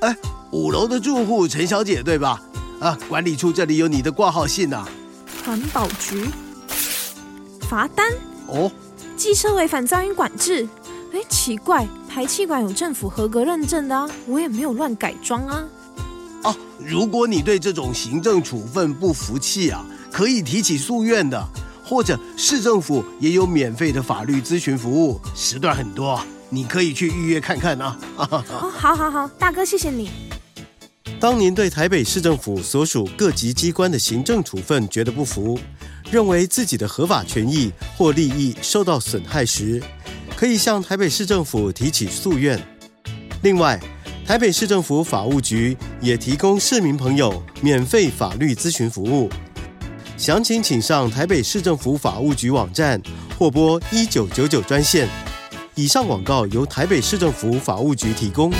哎，五楼的住户陈小姐对吧？啊，管理处这里有你的挂号信呐。环保局罚单哦，机车违反噪音管制。哎，奇怪，排气管有政府合格认证的啊，我也没有乱改装啊。哦，如果你对这种行政处分不服气啊，可以提起诉愿的，或者市政府也有免费的法律咨询服务，时段很多，你可以去预约看看啊。哦，好好好，大哥，谢谢你。当您对台北市政府所属各级机关的行政处分觉得不服，认为自己的合法权益或利益受到损害时，可以向台北市政府提起诉愿。另外，台北市政府法务局也提供市民朋友免费法律咨询服务，详情请上台北市政府法务局网站或拨一九九九专线。以上广告由台北市政府法务局提供。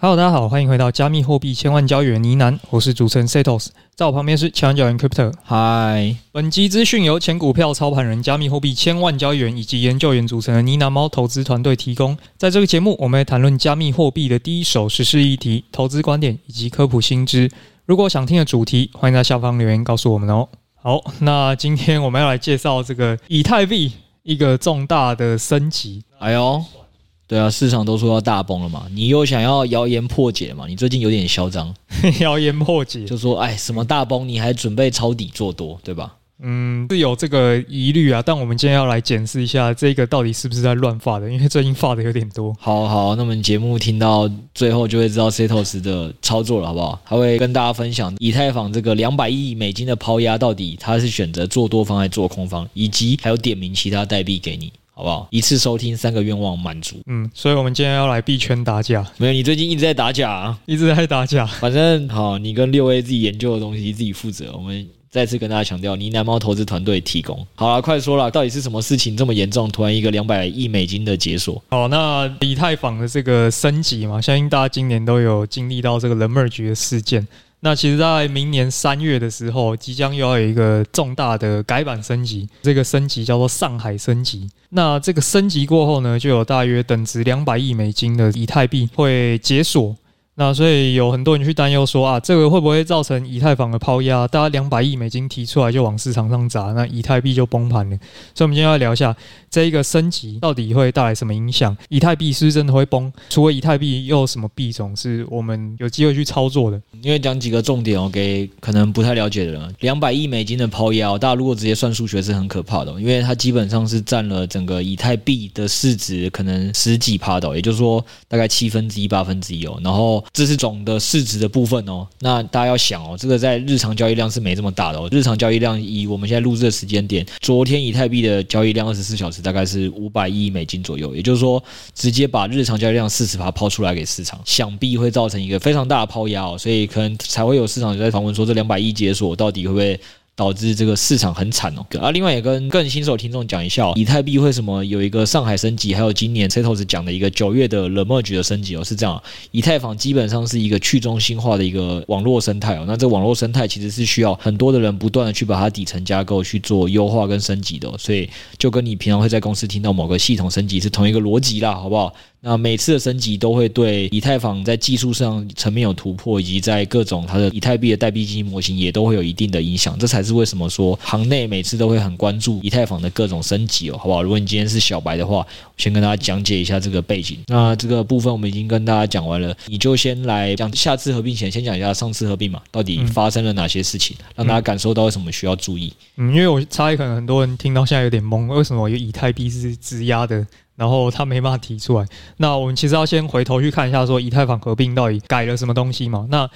Hello，大家好，欢迎回到加密货币千万交易员呢喃，我是主持人 Setos，在我旁边是千万交易员 Crypto。嗨，本集资讯由前股票操盘人、加密货币千万交易员以及研究员组成的呢喃猫投资团队提供。在这个节目，我们会谈论加密货币的第一手时事议题、投资观点以及科普新知。如果想听的主题，欢迎在下方留言告诉我们哦。好，那今天我们要来介绍这个以太币一个重大的升级。哎呦。对啊，市场都说要大崩了嘛，你又想要谣言破解嘛？你最近有点嚣张，谣言破解就说哎，什么大崩，你还准备抄底做多，对吧？嗯，是有这个疑虑啊，但我们今天要来检视一下这个到底是不是在乱发的，因为最近发的有点多。好好，那我们节目听到最后就会知道 Setos 的操作了，好不好？他会跟大家分享以太坊这个两百亿美金的抛压到底他是选择做多方还是做空方，以及还有点名其他代币给你，好不好？一次收听三个愿望满足。嗯，所以我们今天要来币圈打假。没有，你最近一直在打假啊，一直在打假。反正好，你跟六 A 自己研究的东西自己负责。我们。再次跟大家强调，呢喃猫投资团队提供。好了，快说了，到底是什么事情这么严重？突然一个两百亿美金的解锁。好，那以太坊的这个升级嘛，相信大家今年都有经历到这个 The Merge 的事件。那其实，在明年三月的时候，即将又要有一个重大的改版升级。这个升级叫做上海升级。那这个升级过后呢，就有大约等值两百亿美金的以太币会解锁。那所以有很多人去担忧说啊，这个会不会造成以太坊的抛压？大家两百亿美金提出来就往市场上砸，那以太币就崩盘了。所以，我们今天要聊一下这一个升级到底会带来什么影响？以太币是不是真的会崩？除了以太币，又有什么币种是我们有机会去操作的？因为讲几个重点哦，给可能不太了解的人。两百亿美金的抛压，大家如果直接算数学是很可怕的，因为它基本上是占了整个以太币的市值可能十几趴的，也就是说大概七分之一、八分之一哦，然后。这是总的市值的部分哦，那大家要想哦，这个在日常交易量是没这么大的哦。日常交易量以我们现在录制的时间点，昨天以太币的交易量二十四小时大概是五百亿美金左右，也就是说，直接把日常交易量四十趴抛出来给市场，想必会造成一个非常大的抛压哦，所以可能才会有市场在访问说，这两百亿解锁到底会不会？导致这个市场很惨哦。啊，另外也跟更新手听众讲一下，以太币为什么有一个上海升级，还有今年 Setos 讲的一个九月的 The Merge 的升级哦，是这样，以太坊基本上是一个去中心化的一个网络生态哦。那这网络生态其实是需要很多的人不断的去把它底层架构去做优化跟升级的，所以就跟你平常会在公司听到某个系统升级是同一个逻辑啦，好不好？那每次的升级都会对以太坊在技术上层面有突破，以及在各种它的以太币的代币经济模型也都会有一定的影响。这才是为什么说行内每次都会很关注以太坊的各种升级哦，好不好？如果你今天是小白的话，先跟大家讲解一下这个背景。那这个部分我们已经跟大家讲完了，你就先来讲下次合并前先讲一下上次合并嘛，到底发生了哪些事情，让大家感受到为什么需要注意。嗯，因为我猜可能很多人听到现在有点懵，为什么有以太币是质押的？然后他没办法提出来，那我们其实要先回头去看一下，说以太坊合并到底改了什么东西嘛？那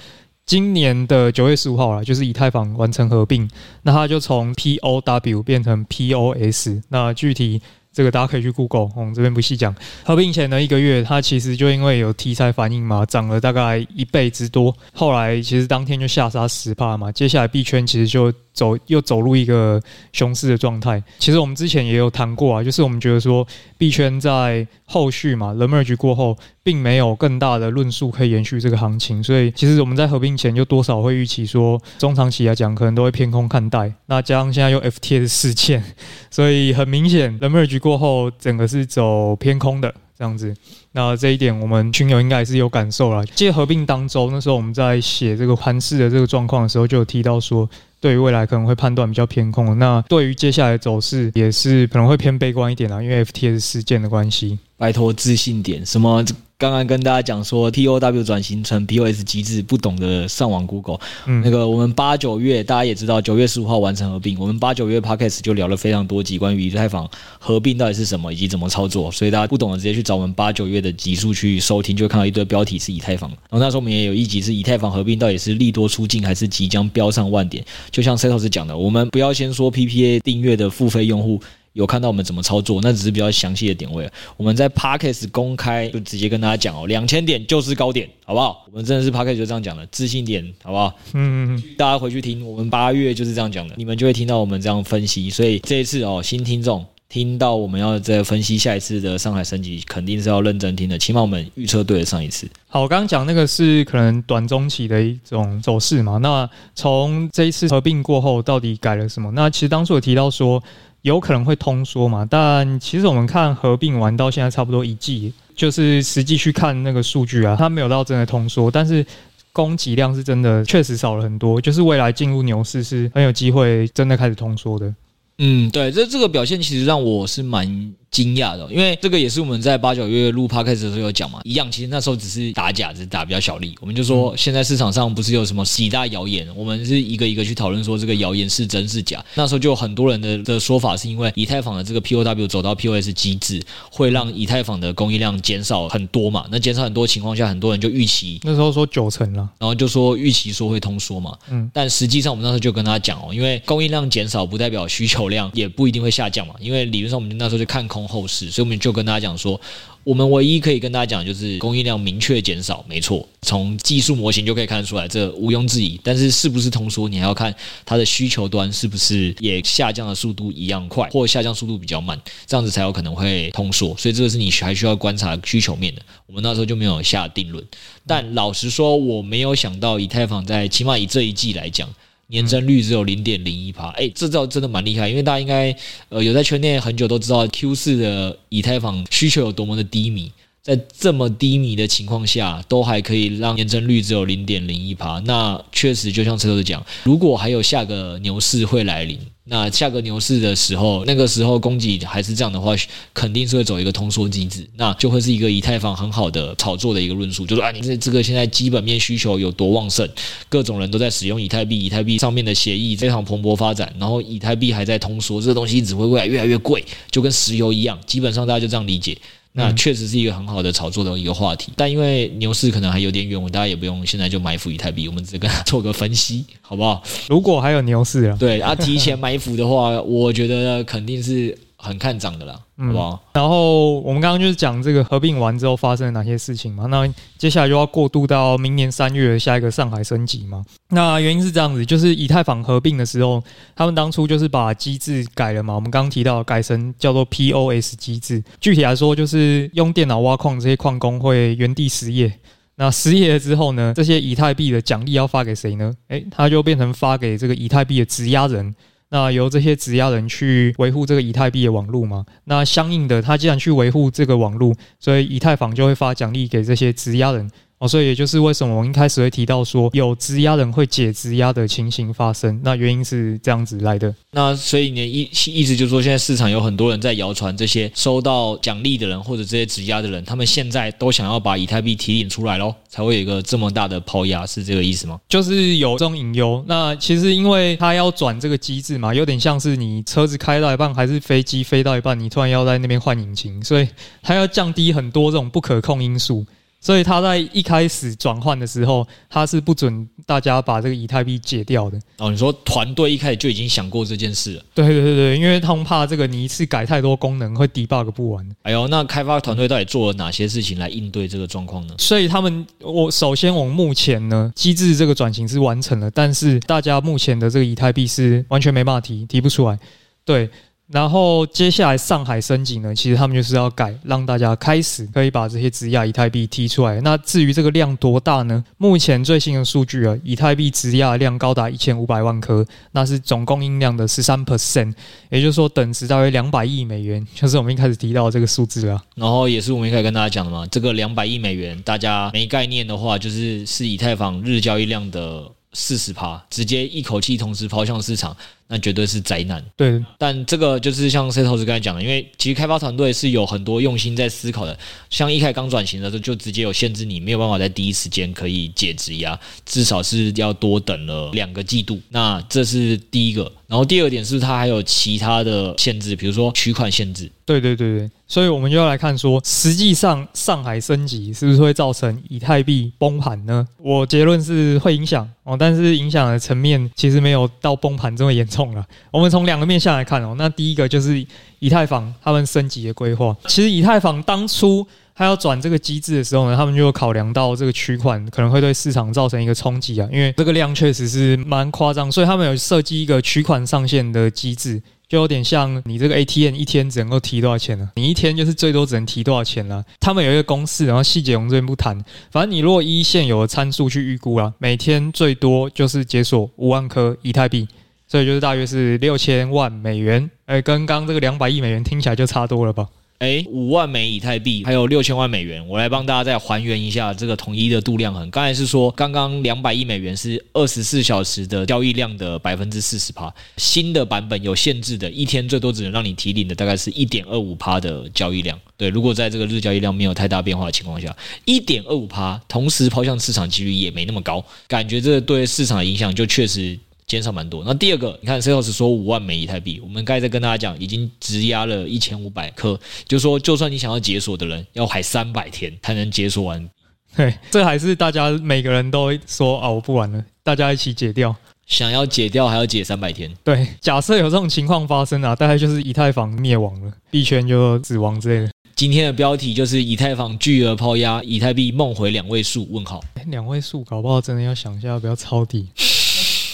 今年的九月十五号了，就是以太坊完成合并，那它就从 POW 变成 POS，那具体这个大家可以去 Google，我们这边不细讲。合并前的一个月，它其实就因为有题材反应嘛，涨了大概一倍之多，后来其实当天就下杀十帕嘛，接下来币圈其实就走又走入一个熊市的状态。其实我们之前也有谈过啊，就是我们觉得说币圈在后续嘛，The Merge 过后，并没有更大的论述可以延续这个行情，所以其实我们在合并前就多少会预期说，中长期来讲可能都会偏空看待。那加上现在又 FTX 事件，所以很明显，The Merge 过后整个是走偏空的。这样子，那这一点我们群友应该也是有感受了。借合并当周，那时候我们在写这个盘势的这个状况的时候，就有提到说，对于未来可能会判断比较偏空。那对于接下来的走势，也是可能会偏悲观一点啦，因为 FTS 事件的关系。拜托自信点，什么？刚刚跟大家讲说 T O W 转型成 POS 机制，不懂得上网 Google。嗯，那个我们八九月大家也知道，九月十五号完成合并。我们八九月 Podcast 就聊了非常多集关于以太坊合并到底是什么，以及怎么操作。所以大家不懂的直接去找我们八九月的集数去收听，就会看到一堆标题是以太坊。然后那时候我们也有一集是以太坊合并到底是利多出尽，还是即将飙上万点。就像 Setos 讲的，我们不要先说 PPA 订阅的付费用户。有看到我们怎么操作，那只是比较详细的点位。我们在 p a c k a s 公开就直接跟大家讲哦，两千点就是高点，好不好？我们真的是 p a c k a s 就这样讲的，自信点，好不好？嗯嗯，大家回去听，我们八月就是这样讲的，你们就会听到我们这样分析。所以这一次哦，新听众听到我们要再分析下一次的上海升级，肯定是要认真听的，起码我们预测对了上一次。好，我刚刚讲那个是可能短中期的一种走势嘛。那从这一次合并过后，到底改了什么？那其实当初有提到说。有可能会通缩嘛？但其实我们看合并完到现在差不多一季，就是实际去看那个数据啊，它没有到真的通缩，但是供给量是真的确实少了很多，就是未来进入牛市是很有机会真的开始通缩的。嗯，对，这这个表现其实让我是蛮。惊讶的，因为这个也是我们在八九月录 podcast 的时候有讲嘛，一样，其实那时候只是打假，只是打比较小力。我们就说，现在市场上不是有什么几大谣言，我们是一个一个去讨论说这个谣言是真是假。那时候就有很多人的的说法，是因为以太坊的这个 POW 走到 POS 机制，会让以太坊的供应量减少很多嘛？那减少很多情况下，很多人就预期那时候说九成了，然后就说预期说会通缩嘛。嗯，但实际上我们那时候就跟他讲哦，因为供应量减少不代表需求量也不一定会下降嘛，因为理论上我们那时候就看空后市，所以我们。就跟大家讲说，我们唯一可以跟大家讲就是供应量明确减少，没错，从技术模型就可以看得出来，这毋庸置疑。但是是不是通缩，你还要看它的需求端是不是也下降的速度一样快，或下降速度比较慢，这样子才有可能会通缩。所以这个是你还需要观察需求面的。我们那时候就没有下定论。但老实说，我没有想到以太坊在起码以这一季来讲。年增率只有零点零一趴，哎，这招真的蛮厉害，因为大家应该呃有在圈内很久都知道 Q 四的以太坊需求有多么的低迷。在这么低迷的情况下，都还可以让年增率只有零点零一趴，那确实就像车头讲，如果还有下个牛市会来临，那下个牛市的时候，那个时候供给还是这样的话，肯定是会走一个通缩机制，那就会是一个以太坊很好的炒作的一个论述，就是啊，你这这个现在基本面需求有多旺盛，各种人都在使用以太币，以太币上面的协议非常蓬勃发展，然后以太币还在通缩，这个东西只会未来越来越贵，就跟石油一样，基本上大家就这样理解。那确实是一个很好的炒作的一个话题，但因为牛市可能还有点远，我大家也不用现在就埋伏以太币，我们只是跟它做个分析，好不好？如果还有牛市啊，对啊，提前埋伏的话，我觉得肯定是。很看涨的啦，好不好？然后我们刚刚就是讲这个合并完之后发生了哪些事情嘛。那接下来就要过渡到明年三月下一个上海升级嘛。那原因是这样子，就是以太坊合并的时候，他们当初就是把机制改了嘛。我们刚刚提到改成叫做 POS 机制，具体来说就是用电脑挖矿，这些矿工会原地失业。那失业了之后呢，这些以太币的奖励要发给谁呢？诶，他就变成发给这个以太币的质押人。那由这些质押人去维护这个以太币的网络嘛？那相应的，他既然去维护这个网络，所以以太坊就会发奖励给这些质押人。哦，所以也就是为什么我一开始会提到说有质押人会解质押的情形发生，那原因是这样子来的。那所以你的意意思就是说，现在市场有很多人在谣传，这些收到奖励的人或者这些质押的人，他们现在都想要把以太币提领出来喽，才会有一个这么大的抛压，是这个意思吗？就是有这种隐忧。那其实因为他要转这个机制嘛，有点像是你车子开到一半，还是飞机飞到一半，你突然要在那边换引擎，所以它要降低很多这种不可控因素。所以他在一开始转换的时候，他是不准大家把这个以太币解掉的。哦，你说团队一开始就已经想过这件事了？对对对对，因为他们怕这个你一次改太多功能会 debug 不完。哎呦，那开发团队到底做了哪些事情来应对这个状况呢？所以他们，我首先我们目前呢，机制这个转型是完成了，但是大家目前的这个以太币是完全没办法提，提不出来。对。然后接下来上海升级呢，其实他们就是要改，让大家开始可以把这些质押以太币提出来。那至于这个量多大呢？目前最新的数据啊，以太币质押量高达一千五百万颗，那是总供应量的十三 percent，也就是说等值大约两百亿美元，就是我们一开始提到这个数字啊。然后也是我们一开始跟大家讲的嘛，这个两百亿美元，大家没概念的话，就是是以太坊日交易量的四十趴，直接一口气同时抛向市场。那绝对是灾难。对，但这个就是像 Cetos 刚才讲的，因为其实开发团队是有很多用心在思考的。像一开始刚转型的时候，就直接有限制，你没有办法在第一时间可以解质押，至少是要多等了两个季度。那这是第一个。然后第二点是，它还有其他的限制，比如说取款限制。对对对对，所以我们就要来看说，实际上上海升级是不是会造成以太币崩盘呢？我结论是会影响哦，但是影响的层面其实没有到崩盘这么严重。我们从两个面向来看哦，那第一个就是以太坊他们升级的规划。其实以太坊当初还要转这个机制的时候呢，他们就考量到这个取款可能会对市场造成一个冲击啊，因为这个量确实是蛮夸张，所以他们有设计一个取款上限的机制，就有点像你这个 ATM 一天只能够提多少钱呢？你一天就是最多只能提多少钱呢？他们有一个公式，然后细节我们这边不谈，反正你如果依现有的参数去预估啊，每天最多就是解锁五万颗以太币。所以就是大约是六千万美元，哎，跟刚刚这个两百亿美元听起来就差多了吧？哎，五万枚以太币，还有六千万美元，我来帮大家再还原一下这个统一的度量衡。刚才是说，刚刚两百亿美元是二十四小时的交易量的百分之四十趴，新的版本有限制的，一天最多只能让你提领的大概是一点二五趴的交易量。对，如果在这个日交易量没有太大变化的情况下，一点二五趴，同时抛向市场几率也没那么高，感觉这对市场的影响就确实。减少蛮多。那第二个，你看 Setos 说五万枚以太币，我们刚才在跟大家讲，已经质押了一千五百颗，就是说就算你想要解锁的人，要还三百天才能解锁完。对，这还是大家每个人都说啊，我不玩了，大家一起解掉。想要解掉还要解三百天。对，假设有这种情况发生啊，大概就是以太坊灭亡了，币圈就死亡之类的。今天的标题就是以太坊巨额抛压，以太币梦回两位数？问号。两位数，搞不好真的要想一下要不要抄底。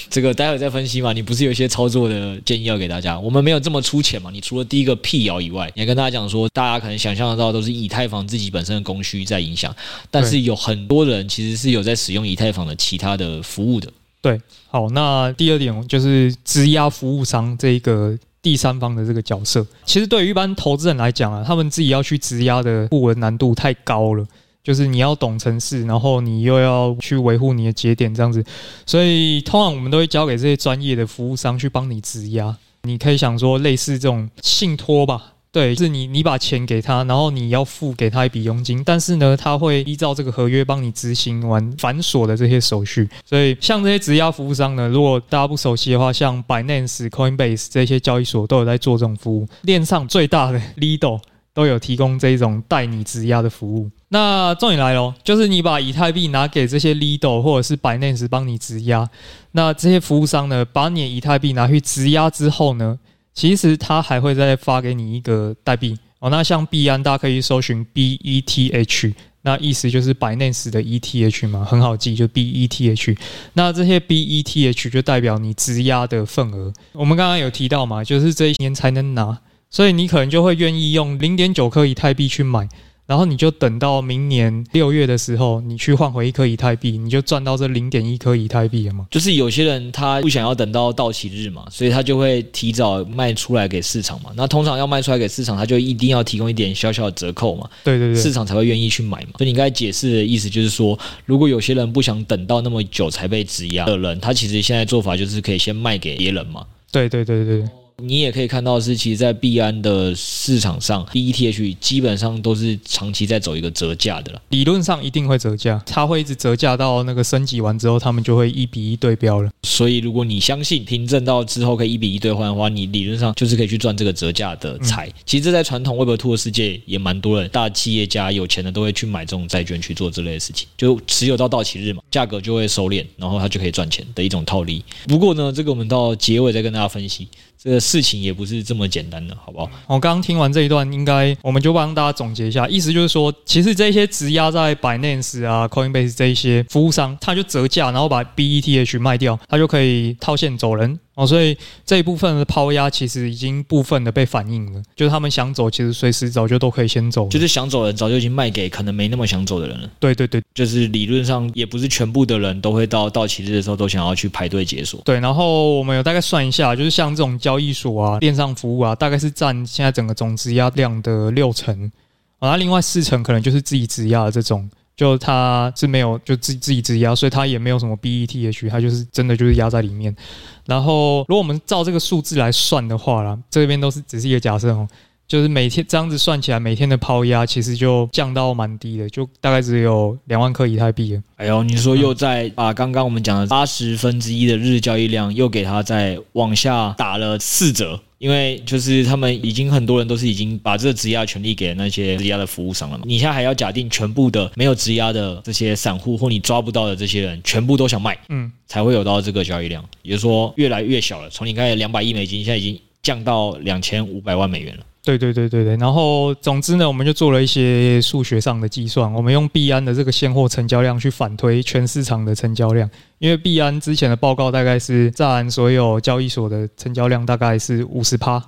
这个待会再分析嘛，你不是有一些操作的建议要给大家？我们没有这么粗浅嘛。你除了第一个辟谣以外，你还跟大家讲说，大家可能想象得到都是以太坊自己本身的供需在影响，但是有很多人其实是有在使用以太坊的其他的服务的。对，好，那第二点就是质押服务商这一个第三方的这个角色，其实对于一般投资人来讲啊，他们自己要去质押的不稳难度太高了。就是你要懂程式，然后你又要去维护你的节点这样子，所以通常我们都会交给这些专业的服务商去帮你质押。你可以想说类似这种信托吧，对，是你你把钱给他，然后你要付给他一笔佣金，但是呢，他会依照这个合约帮你执行完繁琐的这些手续。所以像这些质押服务商呢，如果大家不熟悉的话，像 Binance、Coinbase 这些交易所都有在做这种服务，链上最大的 Lido 都有提供这一种代你质押的服务。那重点来了，就是你把以太币拿给这些 Lido 或者是 Binance 帮你质押，那这些服务商呢，把你的以太币拿去质押之后呢，其实他还会再发给你一个代币哦。那像币安，大家可以搜寻 BETH，那意思就是 Binance 的 ETH 嘛，很好记，就 BETH。那这些 BETH 就代表你质押的份额。我们刚刚有提到嘛，就是这一年才能拿，所以你可能就会愿意用零点九颗以太币去买。然后你就等到明年六月的时候，你去换回一颗以太币，你就赚到这零点一颗以太币了嘛。就是有些人他不想要等到到期日嘛，所以他就会提早卖出来给市场嘛。那通常要卖出来给市场，他就一定要提供一点小小的折扣嘛。对对对，市场才会愿意去买嘛。所以你刚才解释的意思就是说，如果有些人不想等到那么久才被质押的人，他其实现在做法就是可以先卖给别人嘛。对对对对。你也可以看到是，其实，在币安的市场上，BETH 基本上都是长期在走一个折价的了。理论上一定会折价，它会一直折价到那个升级完之后，他们就会一比一对标了。所以，如果你相信凭证到之后可以一比一兑换的话，你理论上就是可以去赚这个折价的财。嗯、其实这在传统 Web2 的世界也蛮多人，大企业家有钱的都会去买这种债券去做这类的事情，就持有到到期日嘛，价格就会收敛，然后他就可以赚钱的一种套利。不过呢，这个我们到结尾再跟大家分析。这个事情也不是这么简单的，好不好？我刚刚听完这一段，应该我们就帮大家总结一下，意思就是说，其实这些质押在 Binance 啊、Coinbase 这一些服务商，他就折价，然后把 BETH 卖掉，他就可以套现走人。哦，所以这一部分的抛压其实已经部分的被反映了，就是他们想走，其实随时早就都可以先走，就是想走的人早就已经卖给可能没那么想走的人了。对对对，就是理论上也不是全部的人都会到到期日的时候都想要去排队解锁。对，然后我们有大概算一下，就是像这种交易所啊、电商服务啊，大概是占现在整个总质押量的六成，啊，另外四成可能就是自己质押的这种。就他是没有就自自己质押，所以他也没有什么 BETH，他就是真的就是压在里面。然后如果我们照这个数字来算的话啦，这边都是只是一个假设哦，就是每天这样子算起来，每天的抛压其实就降到蛮低的，就大概只有两万颗以太币了。哎呦，你说又在把刚刚我们讲的八十分之一的日交易量又给它再往下打了四折。因为就是他们已经很多人都是已经把这个质押权利给了那些质押的服务商了嘛，你现在还要假定全部的没有质押的这些散户或你抓不到的这些人全部都想卖，嗯，才会有到这个交易量，也就是说越来越小了。从你开始两百亿美金，现在已经降到两千五百万美元了。对对对对对，然后总之呢，我们就做了一些数学上的计算，我们用币安的这个现货成交量去反推全市场的成交量，因为币安之前的报告大概是占所有交易所的成交量大概是五十趴，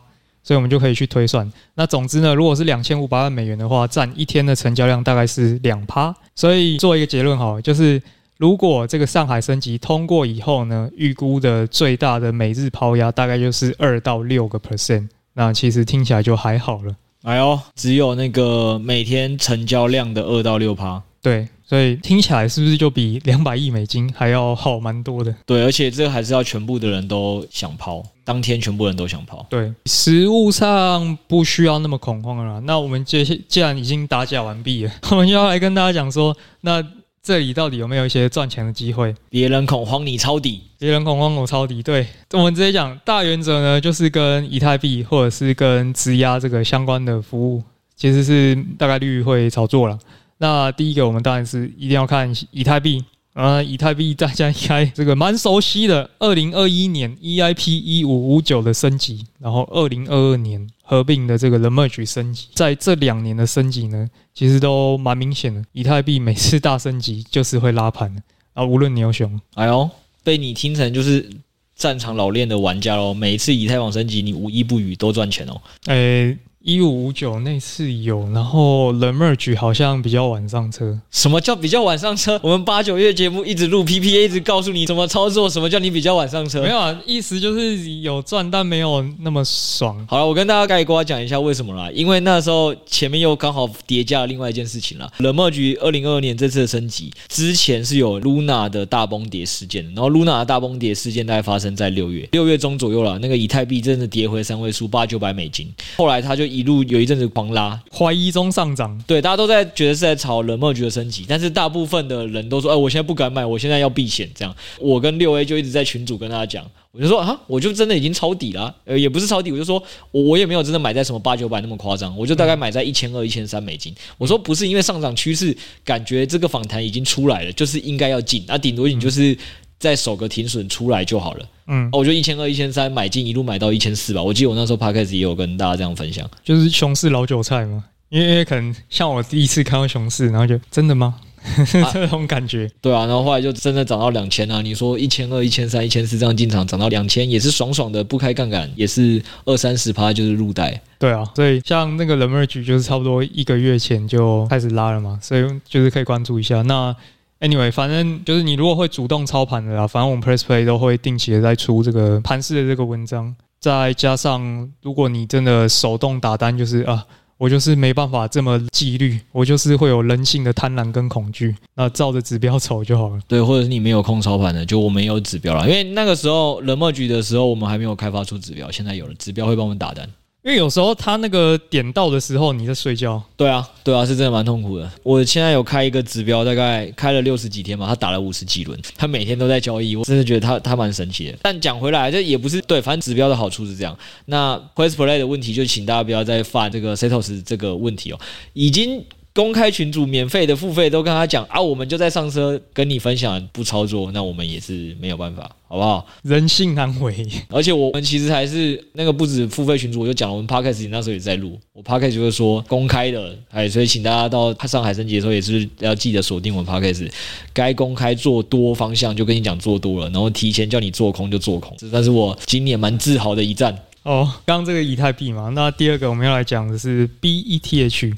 所以我们就可以去推算。那总之呢，如果是两千五百万美元的话，占一天的成交量大概是两趴，所以做一个结论哈，就是如果这个上海升级通过以后呢，预估的最大的每日抛压大概就是二到六个 percent。那其实听起来就还好了。哎呦，只有那个每天成交量的二到六趴。对，所以听起来是不是就比两百亿美金还要好蛮多的？对，而且这个还是要全部的人都想抛，当天全部人都想抛。对，实物上不需要那么恐慌了。那我们接既然已经打假完毕了，我们就要来跟大家讲说，那。这里到底有没有一些赚钱的机会？别人恐慌你抄底，别人恐慌我抄底。对，我们直接讲大原则呢，就是跟以太币或者是跟质押这个相关的服务，其实是大概率会炒作了。那第一个，我们当然是一定要看以太币。啊，以太币大家应该 这个蛮熟悉的，二零二一年 EIP 一五五九的升级，然后二零二二年合并的这个 The Merge 升级，在这两年的升级呢，其实都蛮明显的。以太币每次大升级就是会拉盘的啊，无论牛熊。哎呦，被你听成就是战场老练的玩家喽，每一次以太网升级，你无一不语都赚钱哦。哎。一五五九那次有，然后 The Merge 好像比较晚上车。什么叫比较晚上车？我们八九月节目一直录 PPA，一直告诉你怎么操作。什么叫你比较晚上车？没有啊，意思就是有赚，但没有那么爽。好了，我跟大家概括讲一下为什么啦。因为那时候前面又刚好叠加了另外一件事情了。The Merge 二零二二年这次的升级之前是有 Luna 的大崩跌事件，然后 Luna 的大崩跌事件大概发生在六月，六月中左右了。那个以太币真的跌回三位数，八九百美金。后来他就。一路有一阵子狂拉，怀疑中上涨，对，大家都在觉得是在炒冷漠局的升级，但是大部分的人都说，哎，我现在不敢买，我现在要避险。这样，我跟六 A 就一直在群组跟大家讲，我就说啊，我就真的已经抄底了，呃，也不是抄底，我就说我我也没有真的买在什么八九百那么夸张，我就大概买在一千二、一千三美金。我说不是因为上涨趋势，感觉这个访谈已经出来了，就是应该要进，那顶多你就是。再守个停损出来就好了。嗯，我就一千二、一千三买进，一路买到一千四吧。我记得我那时候 Podcast 也有跟大家这样分享，就是熊市老韭菜嘛。因为因为可能像我第一次看到熊市，然后就真的吗？这种感觉。对啊，然后后来就真的涨到两千啊。你说一千二、一千三、一千四这样进场涨到两千，也是爽爽的，不开杠杆也是二三十趴就是入袋。对啊，所以像那个 The Merge 就是差不多一个月前就开始拉了嘛，所以就是可以关注一下。那。Anyway，反正就是你如果会主动操盘的啦，反正我们 Press Play 都会定期的在出这个盘势的这个文章，再加上如果你真的手动打单，就是啊，我就是没办法这么纪律，我就是会有人性的贪婪跟恐惧，那照着指标走就好了。对，或者是你没有空操盘的，就我们有指标了，因为那个时候冷漠局的时候，我们还没有开发出指标，现在有了指标会帮我们打单。因为有时候他那个点到的时候你在睡觉，对啊，对啊，是真的蛮痛苦的。我现在有开一个指标，大概开了六十几天嘛，他打了五十几轮，他每天都在交易，我真的觉得他他蛮神奇的。但讲回来，这也不是对，反正指标的好处是这样。那 Quest Play 的问题，就请大家不要再犯这个 Setos 这个问题哦，已经。公开群主免费的付费都跟他讲啊，我们就在上车跟你分享，不操作，那我们也是没有办法，好不好？人性难为。而且我们其实还是那个不止付费群主，我就讲了，我们 Podcast 那时候也在录，我 Podcast 就是说公开的，哎，所以请大家到上海升级的时候也是要记得锁定我们 Podcast，该公开做多方向就跟你讲做多了，然后提前叫你做空就做空，这算是我今年蛮自豪的一战。哦，刚刚这个以太币嘛，那第二个我们要来讲的是 BETH。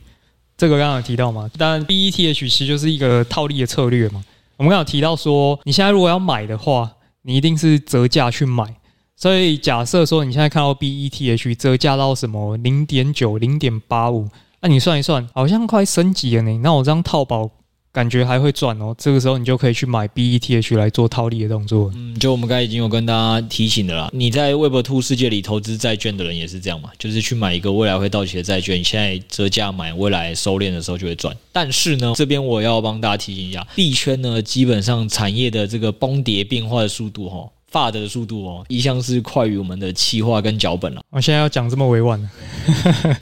这个刚刚有提到嘛，当然 BETH 其实就是一个套利的策略嘛。我们刚刚有提到说，你现在如果要买的话，你一定是折价去买。所以假设说你现在看到 BETH 折价到什么零点九、零点八五，那你算一算，好像快升级了呢。那我这样套保。感觉还会赚哦，这个时候你就可以去买 BETH 来做套利的动作。嗯，就我们刚才已经有跟大家提醒的啦，你在 Web Two 世界里投资债券的人也是这样嘛，就是去买一个未来会到期的债券，你现在折价买，未来收敛的时候就会赚。但是呢，这边我要帮大家提醒一下，币圈呢基本上产业的这个崩跌变化的速度哈。发的速度哦，一向是快于我们的企划跟脚本了。我现在要讲这么委婉了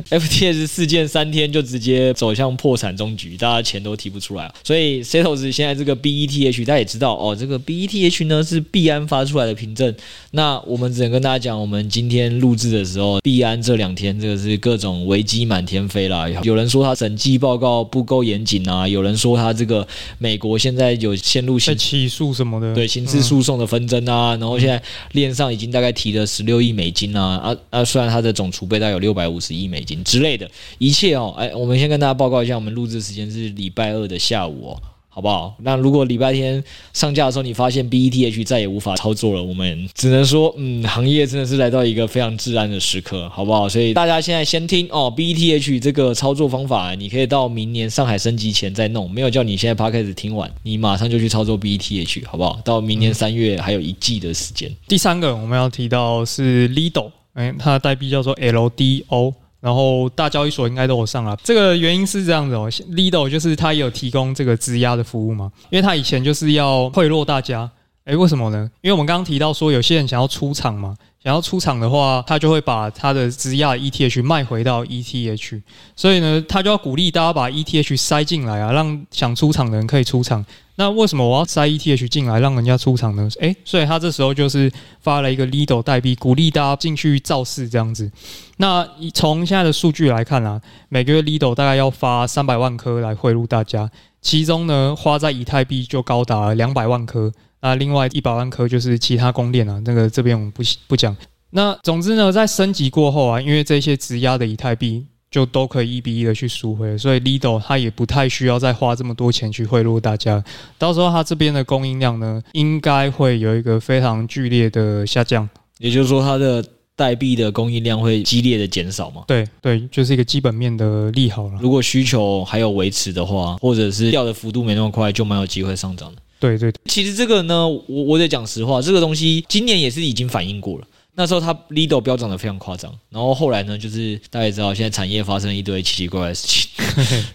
，FTX 事件三天就直接走向破产终局，大家钱都提不出来。所以 Setos 现在这个 BETH，大家也知道哦，这个 BETH 呢是币安发出来的凭证。那我们只能跟大家讲，我们今天录制的时候，币安这两天这个是各种危机满天飞啦。有人说他审计报告不够严谨啊，有人说他这个美国现在有陷入刑起诉什么的，对刑事诉讼的纷争啊。然后现在链上已经大概提了十六亿美金啊啊啊！虽然它的总储备大概有六百五十亿美金之类的，一切哦，哎，我们先跟大家报告一下，我们录制时间是礼拜二的下午哦。好不好？那如果礼拜天上架的时候，你发现 BETH 再也无法操作了，我们只能说，嗯，行业真的是来到一个非常自然的时刻，好不好？所以大家现在先听哦，BETH 这个操作方法，你可以到明年上海升级前再弄，没有叫你现在 Podcast 听完，你马上就去操作 BETH，好不好？到明年三月还有一季的时间。第三个我们要提到是 Lido，哎，它的代币叫做 LDO。然后大交易所应该都有上了，这个原因是这样子哦，Lido 就是他也有提供这个质押的服务嘛，因为他以前就是要贿赂大家，诶，为什么呢？因为我们刚刚提到说有些人想要出场嘛。想要出场的话，他就会把他的质押 ETH 卖回到 ETH，所以呢，他就要鼓励大家把 ETH 塞进来啊，让想出场的人可以出场。那为什么我要塞 ETH 进来，让人家出场呢？诶，所以他这时候就是发了一个 Lido 代币，鼓励大家进去造势这样子。那从现在的数据来看啊，每个月 Lido 大概要发三百万颗来贿赂大家，其中呢，花在以太币就高达两百万颗。那另外一百万颗就是其他公链啊，那个这边我们不不讲。那总之呢，在升级过后啊，因为这些质押的以太币就都可以一比一的去赎回，所以 Lido 它也不太需要再花这么多钱去贿赂大家。到时候它这边的供应量呢，应该会有一个非常剧烈的下降。也就是说，它的代币的供应量会激烈的减少嘛？对对，就是一个基本面的利好了。如果需求还有维持的话，或者是掉的幅度没那么快，就蛮有机会上涨的。对对，其实这个呢，我我得讲实话，这个东西今年也是已经反映过了。那时候它 Lido 飙涨的非常夸张，然后后来呢，就是大家也知道，现在产业发生一堆奇奇怪怪的事情，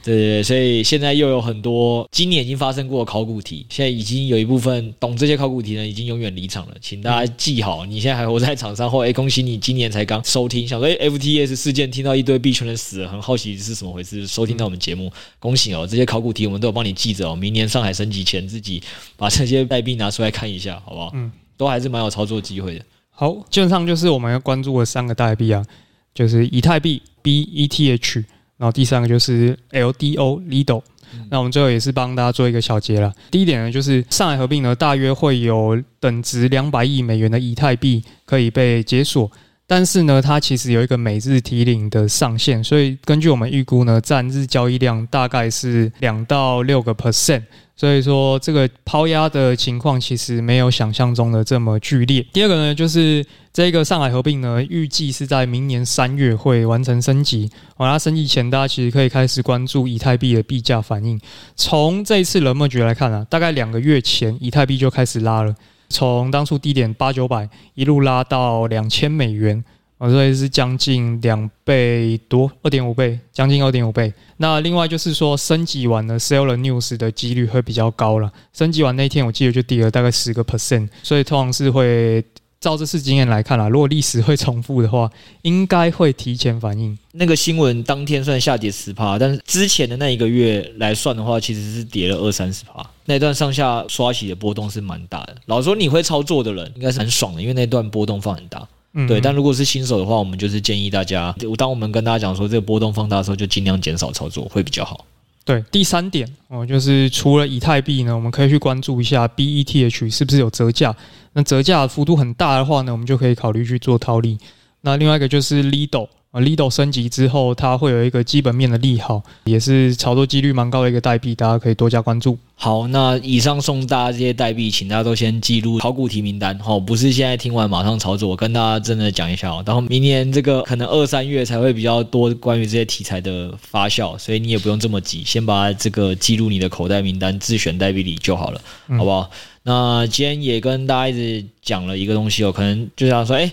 对 对对，所以现在又有很多今年已经发生过的考古题，现在已经有一部分懂这些考古题呢，已经永远离场了，请大家记好，你现在还活在场上，后哎，恭喜 你今年才刚收听，想说哎 FTS 事件听到一堆币圈人死了，很好奇是什么回事，收听到我们节目，恭喜哦，这些考古题我们都有帮你记着哦，明年上海升级前自己把这些 代币拿出来看一下，好不好？嗯，都还是蛮有操作机会的。好，基本上就是我们要关注的三个代币啊，就是以太币 BETH，然后第三个就是 LDO Lido。那我们最后也是帮大家做一个小结了。第一点呢，就是上海合并呢，大约会有等值两百亿美元的以太币可以被解锁。但是呢，它其实有一个每日提领的上限，所以根据我们预估呢，占日交易量大概是两到六个 percent。所以说，这个抛压的情况其实没有想象中的这么剧烈。第二个呢，就是这个上海合并呢，预计是在明年三月会完成升级。完了，升级前大家其实可以开始关注以太币的币价反应。从这一次冷默局来看啊，大概两个月前以太币就开始拉了，从当初低点八九百一路拉到两千美元。啊，所以是将近两倍多，二点五倍，将近二点五倍。那另外就是说，升级完了 sell the news 的几率会比较高了。升级完那天，我记得就跌了大概十个 percent，所以通常是会照这次经验来看啦，如果历史会重复的话，应该会提前反应。那个新闻当天算下跌十趴，但是之前的那一个月来算的话，其实是跌了二三十趴。那段上下刷洗的波动是蛮大的。老实说，你会操作的人应该是很爽的，因为那段波动放很大。嗯，对，但如果是新手的话，我们就是建议大家，当我们跟大家讲说这个波动放大的时候，就尽量减少操作会比较好。对，第三点哦，就是除了以太币呢，我们可以去关注一下 BETH 是不是有折价。那折价幅度很大的话呢，我们就可以考虑去做套利。那另外一个就是 Lido。Lido 升级之后，它会有一个基本面的利好，也是操作几率蛮高的一个代币，大家可以多加关注。好，那以上送大家这些代币，请大家都先记录炒股题名单，好，不是现在听完马上操作。我跟大家真的讲一下哦，然后明年这个可能二三月才会比较多关于这些题材的发酵，所以你也不用这么急，先把这个记录你的口袋名单，自选代币里就好了，好不好？嗯、那今天也跟大家一直讲了一个东西哦，可能就想说，哎。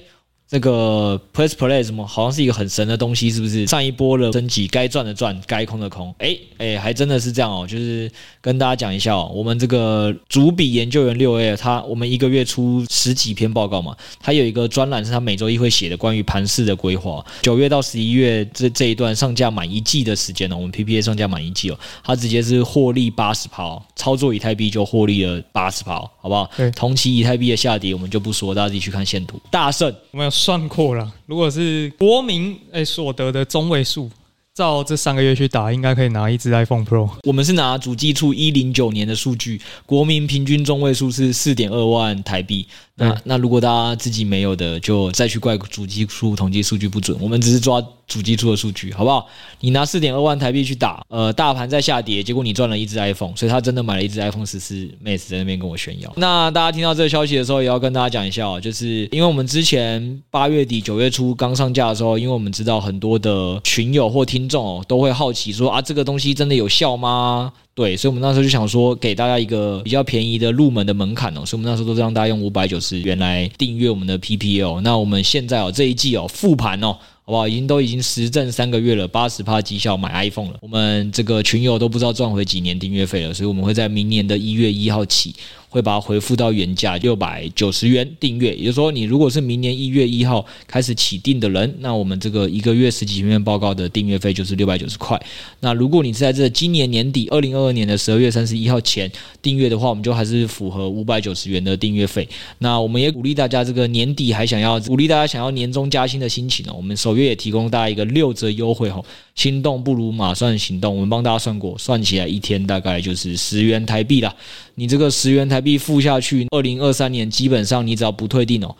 那个 press play 什么，好像是一个很神的东西，是不是？上一波的升级，该赚的赚，该空的空。哎哎，还真的是这样哦。就是跟大家讲一下哦，我们这个主笔研究员六 A，他我们一个月出十几篇报告嘛，他有一个专栏是他每周一会写的关于盘市的规划。九月到十一月这这一段上架满一季的时间呢，我们 PPA 上架满一季哦，他直接是获利八十趴，操作以太币就获利了八十趴，好不好？对，同期以太币的下跌我们就不说，大家自己去看线图。大胜，我们有。算过了，如果是国民诶所得的中位数，照这三个月去打，应该可以拿一支 iPhone Pro。我们是拿主计处一零九年的数据，国民平均中位数是四点二万台币。那那如果大家自己没有的，就再去怪主计处统计数据不准。我们只是抓主计处的数据，好不好？你拿四点二万台币去打，呃，大盘在下跌，结果你赚了一支 iPhone，所以他真的买了一支 iPhone 十四 Max 在那边跟我炫耀。那大家听到这个消息的时候，也要跟大家讲一下哦，就是因为我们之前八月底九月初刚上架的时候，因为我们知道很多的群友或听众哦都会好奇说啊，这个东西真的有效吗？对，所以我们那时候就想说，给大家一个比较便宜的入门的门槛哦，所以我们那时候都是让大家用五百九十元来订阅我们的 PPL。那我们现在哦，这一季哦复盘哦，好不好？已经都已经实证三个月了，八十趴绩效买 iPhone 了。我们这个群友都不知道赚回几年订阅费了，所以我们会在明年的一月一号起。会把它回复到原价六百九十元订阅，也就是说，你如果是明年一月一号开始起订的人，那我们这个一个月十几篇报告的订阅费就是六百九十块。那如果你是在这今年年底二零二二年的十二月三十一号前订阅的话，我们就还是符合五百九十元的订阅费。那我们也鼓励大家这个年底还想要鼓励大家想要年终加薪的心情呢，我们首月也提供大家一个六折优惠哈，心动不如马上行动，我们帮大家算过，算起来一天大概就是十元台币啦。你这个十元台币付下去，二零二三年基本上你只要不退订哦，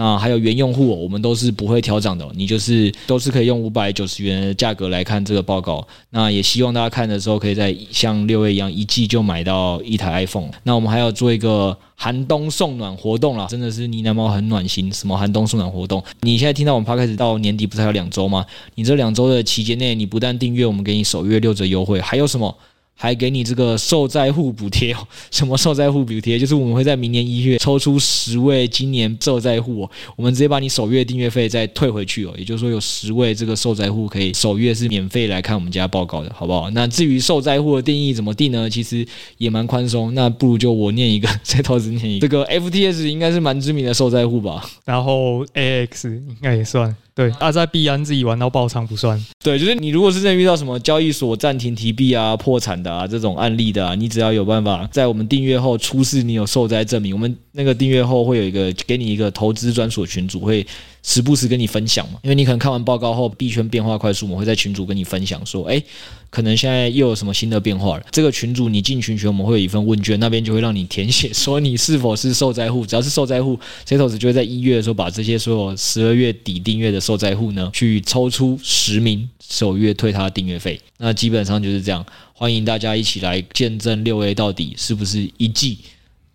那还有原用户，我们都是不会调涨的，你就是都是可以用五百九十元的价格来看这个报告。那也希望大家看的时候，可以在像六月一样一季就买到一台 iPhone。那我们还要做一个寒冬送暖活动啦，真的是呢喃猫很暖心。什么寒冬送暖活动？你现在听到我们 p 开始到年底不是还有两周吗？你这两周的期间内，你不但订阅，我们给你首月六折优惠，还有什么？还给你这个受灾户补贴哦？什么受灾户补贴？就是我们会在明年一月抽出十位今年受灾户哦，我们直接把你首月订阅费再退回去哦。也就是说，有十位这个受灾户可以首月是免费来看我们家报告的，好不好？那至于受灾户的定义怎么定呢？其实也蛮宽松。那不如就我念一个，再投资念一个。这个 FTS 应该是蛮知名的受灾户吧？然后 AX 应该也算。对，啊，在币安自己玩到爆仓不算。对，就是你如果是真的遇到什么交易所暂停提币啊、破产的啊这种案例的啊，你只要有办法在我们订阅后出示你有受灾证明，我们那个订阅后会有一个给你一个投资专属群组会。时不时跟你分享嘛，因为你可能看完报告后币圈变化快速，我们会在群组跟你分享说，哎，可能现在又有什么新的变化了。这个群组你进群群，我们会有一份问卷，那边就会让你填写说你是否是受灾户，只要是受灾户，Setos 就会在一月的时候把这些所有十二月底订阅的受灾户呢，去抽出十名首月退他订阅费。那基本上就是这样，欢迎大家一起来见证六 A 到底是不是一季。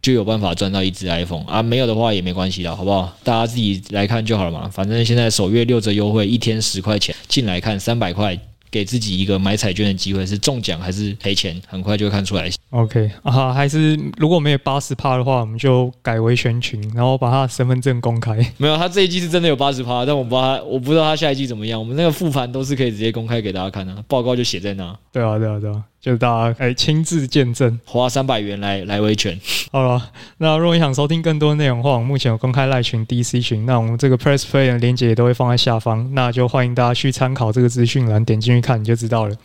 就有办法赚到一只 iPhone 啊，没有的话也没关系的，好不好？大家自己来看就好了嘛。反正现在首月六折优惠，一天十块钱进来看三百块，给自己一个买彩券的机会，是中奖还是赔钱？很快就会看出来。OK 啊，还是如果没有八十趴的话，我们就改为全群，然后把他的身份证公开。没有，他这一季是真的有八十趴，但我不知道他，我不知道他下一季怎么样。我们那个复盘都是可以直接公开给大家看的，报告就写在那。对啊，对啊，对啊。就大家哎，亲自见证，花三百元来来维权。好了，那如果你想收听更多内容的话，我们目前有公开赖群、DC 群，那我们这个 Press Play 的链接也都会放在下方，那就欢迎大家去参考这个资讯栏，点进去看你就知道了。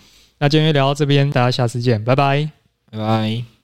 那今天就聊到这边，大家下次见，拜拜，拜拜。